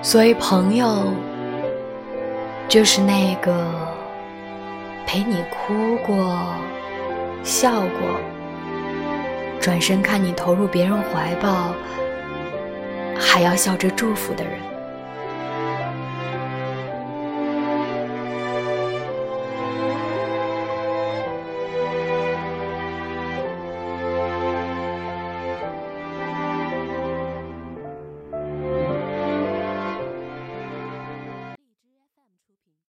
所以朋友就是那个陪你哭过笑过转身看你投入别人怀抱还要笑着祝福的人。